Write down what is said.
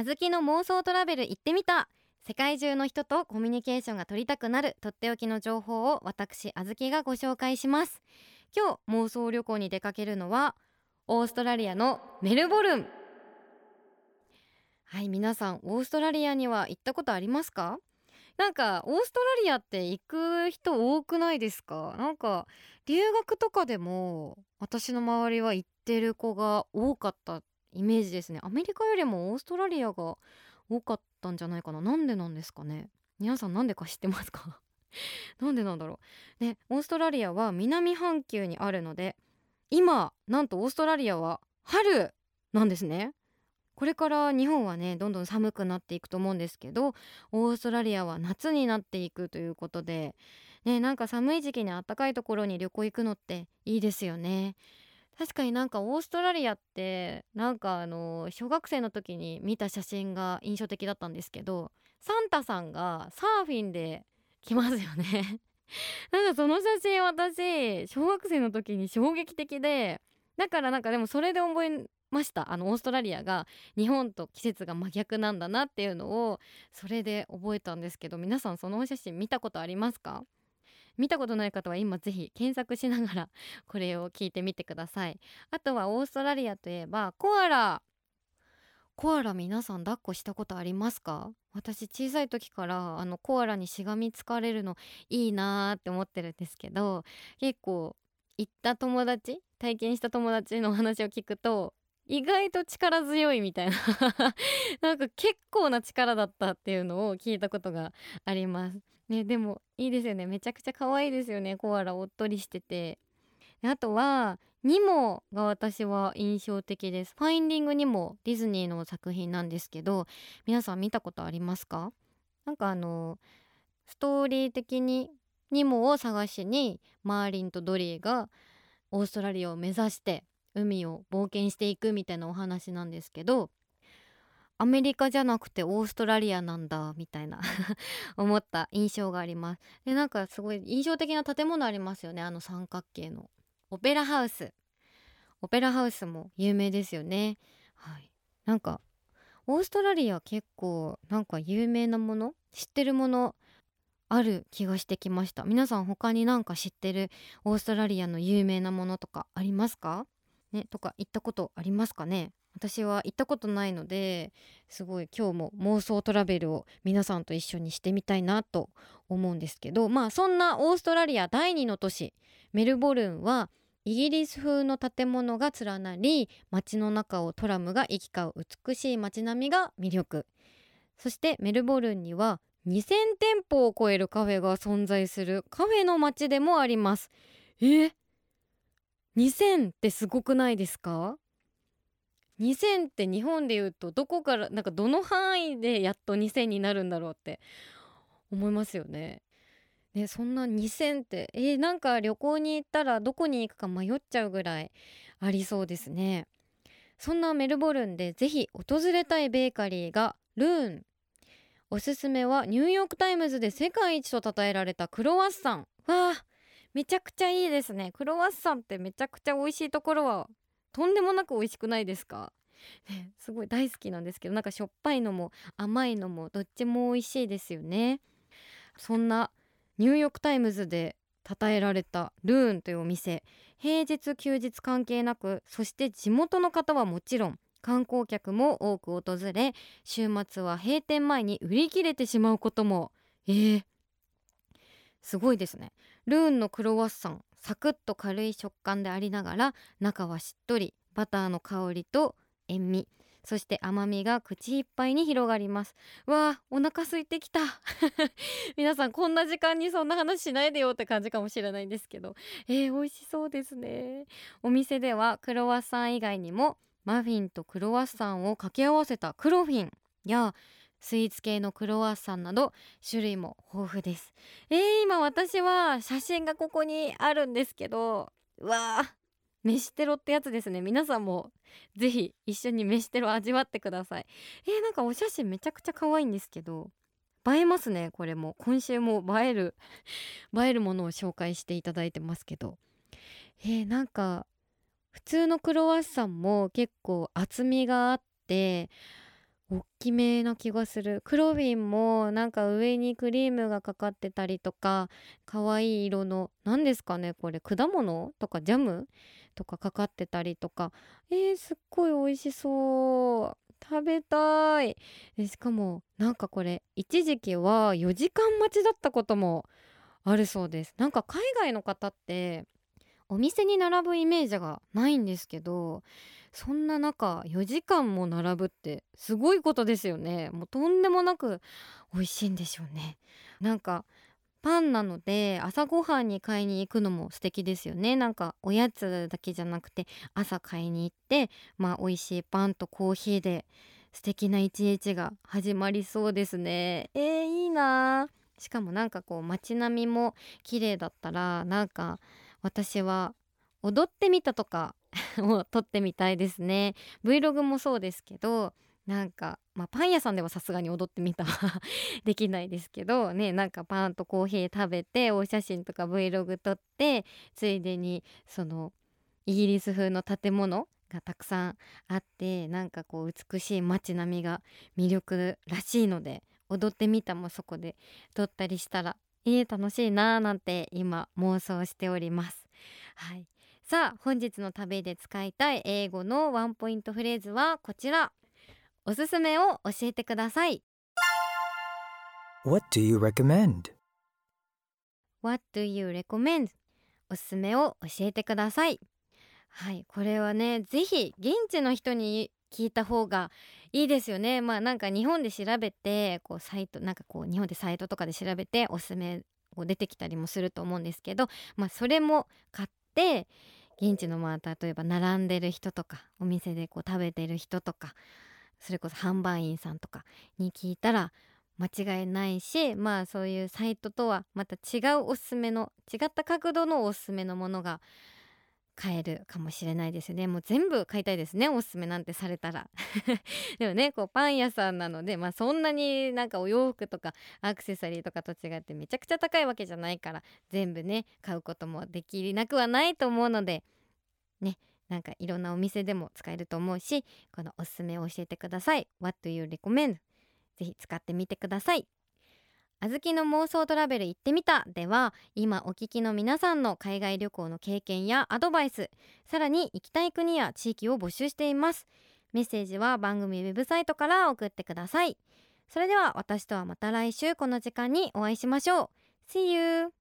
あずきの妄想トラベル行ってみた。世界中の人とコミュニケーションが取りたくなる。とっておきの情報を私あずきがご紹介します。今日妄想旅行に出かけるのはオーストラリアのメルボルン。はい皆さんオーストラリアには行ったことありますか？なんかオーストラリアって行く人多くないですか？なんか留学とかでも私の周りは行ってる子が多かったイメージですね。アメリカよりもオーストラリアが多かったんじゃないかな。なんでなんですかね。皆さんなんでか知ってますか？なんでなんだろう。ねオーストラリアは南半球にあるので今なんとオーストラリアは春なんですね。これから日本はねどんどん寒くなっていくと思うんですけどオーストラリアは夏になっていくということでねなんか寒い時期に暖かいところに旅行行くのっていいですよね。確かになんかオーストラリアってなんかあの小学生の時に見た写真が印象的だったんですけどサンタさんがサーフィンで来ますよね。なんかその写真私小学生の時に衝撃的でだからなんかでもそれで覚えました。あのオーストラリアが日本と季節が真逆なんだなっていうのをそれで覚えたんですけど皆さんそのお写真見たことありますか？見たことない方は今ぜひ検索しながら これを聞いてみてください。あとはオーストラリアといえばコアラ。コアラ皆さん抱っこしたことありますか？私小さい時からあのコアラにしがみつかれるのいいなーって思ってるんですけど結構行った友達体験した友達の話を聞くと意外と力強いみたいな。なんか結構な力だったっていうのを聞いたことがあります。ねでもいいですよね。めちゃくちゃ可愛いですよね。コアラおっとりしてて。あとはニモが私は印象的です。ファインディングにもディズニーの作品なんですけど皆さん見たことありますか？なんかあのストーリー的にニモを探しにマーリンとドリーがオーストラリアを目指して海を冒険していくみたいなお話なんですけどアメリカじゃなくてオーストラリアなんだみたいな。思った印象があります。でなんかすごい印象的な建物ありますよね。あの三角形の。オペラハウス。オペラハウスも有名ですよね。はい。なんかオーストラリア結構なんか有名なもの？知ってるもの？ある気がしてきました。皆さん他になんか知ってる？オーストラリアの有名なものとかありますか？ねとか行ったことありますかね？私は行ったことないのですごい今日も妄想トラベルを皆さんと一緒にしてみたいなと思うんですけどまあそんなオーストラリア第2の都市メルボルンはイギリス風の建物が連なり街の中をトラムが行き交う美しい街並みが魅力。そしてメルボルンには2000店舗を超えるカフェが存在するカフェの街でもあります。え？2000ってすごくないですか？2000って日本で言うとどこからなんかどの範囲でやっと2000になるんだろうって思いますよね。ねそんな2000ってえー、なんか旅行に行ったらどこに行くか迷っちゃうぐらいありそうですね。そんなメルボルンでぜひ訪れたいベーカリーが Lune おすすめはニューヨークタイムズで世界一と称えられたクロワッサンわあめちゃくちゃいいですねクロワッサンってめちゃくちゃ美味しいところはとんでもなく美味しくないですか？ね、すごい大好きなんですけどなんかしょっぱいのも甘いのもどっちも美味しいですよね。そんなニューヨークタイムズで称えられた Lune というお店平日休日関係なくそして地元の方はもちろん観光客も多く訪れ週末は閉店前に売り切れてしまうことも。えー、すごいですね。ルーンのクロワッサンサクッと軽い食感でありながら中はしっとりバターの香りと塩味そして甘みが口いっぱいに広がります。わあお腹空いてきた。皆さんこんな時間にそんな話しないでよって感じかもしれないんですけど。えー、美味しそうですね。お店ではクロワッサン以外にもマフィンとクロワッサンを掛け合わせたクロフィンやスイーツ系のクロワッサンなど種類も豊富です。えー、今私は写真がここにあるんですけどうわー飯テロってやつですね。皆さんもぜひ一緒に飯テロ味わってください。えー、なんかお写真めちゃくちゃ可愛いんですけど映えますねこれも。今週も映える 映えるものを紹介していただいてますけど。えー、なんか普通のクロワッサンも結構厚みがあって大きめな気がする。黒瓶もなんか上にクリームがかかってたりとか可愛い色の何ですかねこれ果物とかジャムとかかかってたりとか。えー、すっごい美味しそう。食べたい。しかもなんかこれ一時期は4時間待ちだったこともあるそうです。なんか海外の方ってお店に並ぶイメージがないんですけどそんな中4時間も並ぶってすごいことですよね。もうとんでもなく美味しいんでしょうね。なんかパンなので朝ごはんに買いに行くのも素敵ですよね。なんかおやつだけじゃなくて朝買いに行ってまあ美味しいパンとコーヒーで素敵な一日が始まりそうですね。えー、いいなしかもなんかこう街並みも綺麗だったらなんか私は踊ってみたとか を撮ってみたいですね。Vlog もそうですけどなんか、まあ、パン屋さんではさすがに踊ってみたは できないですけどねなんかパンとコーヒー食べてお写真とか Vlog 撮ってついでにそのイギリス風の建物がたくさんあってなんかこう美しい街並みが魅力らしいので踊ってみたもそこで撮ったりしたらえー、楽しいなーなんて今妄想しております。はい。さあ本日の旅で使いたい英語のワンポイントフレーズはこちら。おすすめを教えてください。What do you recommend? What do you recommend? おすすめを教えてください。はい。これはねぜひ現地の人に聞いた方がいいですよね。まあなんか日本で調べてこうサイトなんかこう日本でサイトとかで調べておすすめこう出てきたりもすると思うんですけどまあそれも買って現地のまあ例えば並んでる人とかお店でこう食べてる人とかそれこそ販売員さんとかに聞いたら間違いないしまあそういうサイトとはまた違うおすすめの違った角度のおすすめのものが買えるかもしれないですね。もう全部買いたいですねおすすめなんてされたら。でもねこうパン屋さんなのでまあそんなになんかお洋服とかアクセサリーとかと違ってめちゃくちゃ高いわけじゃないから全部ね買うこともできなくはないと思うのでねなんかいろんなお店でも使えると思うしこのおすすめを教えてください。What do you recommend? ぜひ使ってみてください。あずきの妄想トラベル行ってみた。では今お聞きの皆さんの海外旅行の経験やアドバイスさらに行きたい国や地域を募集しています。メッセージは番組ウェブサイトから送ってください。それでは私とはまた来週この時間にお会いしましょう。See you!